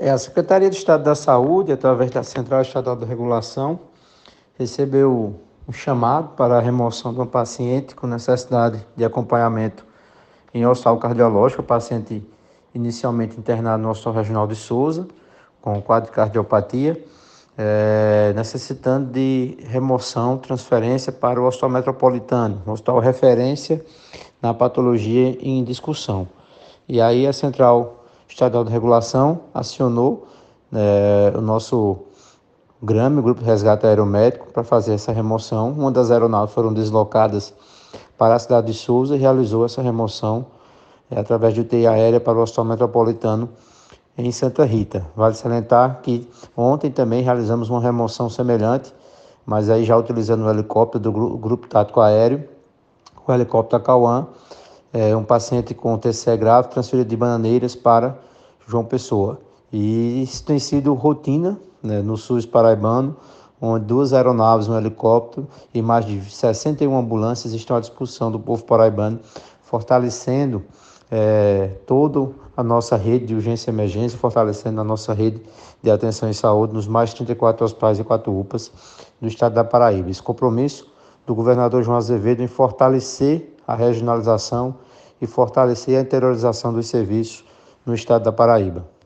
É, a Secretaria de Estado da Saúde, através da Central Estadual de Regulação, recebeu um chamado para a remoção de um paciente com necessidade de acompanhamento em hospital cardiológico, paciente inicialmente internado no Hospital Regional de Souza, com quadro de cardiopatia, é, necessitando de remoção, transferência para o Hospital Metropolitano, hospital referência na patologia em discussão. E aí a Central Estadual de Regulação acionou é, o nosso GRAME, Grupo de Resgate Aeromédico, para fazer essa remoção. Uma das aeronaves foram deslocadas para a cidade de Souza e realizou essa remoção é, através de UTI aérea para o Hospital Metropolitano em Santa Rita. Vale salientar que ontem também realizamos uma remoção semelhante, mas aí já utilizando o helicóptero do Grupo Tático Aéreo, o helicóptero Cauã, é, um paciente com TCE grave transferido de Bananeiras para João Pessoa. E isso tem sido rotina né, no SUS paraibano, onde duas aeronaves, um helicóptero e mais de 61 ambulâncias estão à disposição do povo paraibano, fortalecendo é, toda a nossa rede de urgência e emergência, fortalecendo a nossa rede de atenção em saúde nos mais de 34 hospitais e 4 UPAs do estado da Paraíba. Esse compromisso do governador João Azevedo em fortalecer a regionalização e fortalecer a interiorização dos serviços no estado da Paraíba.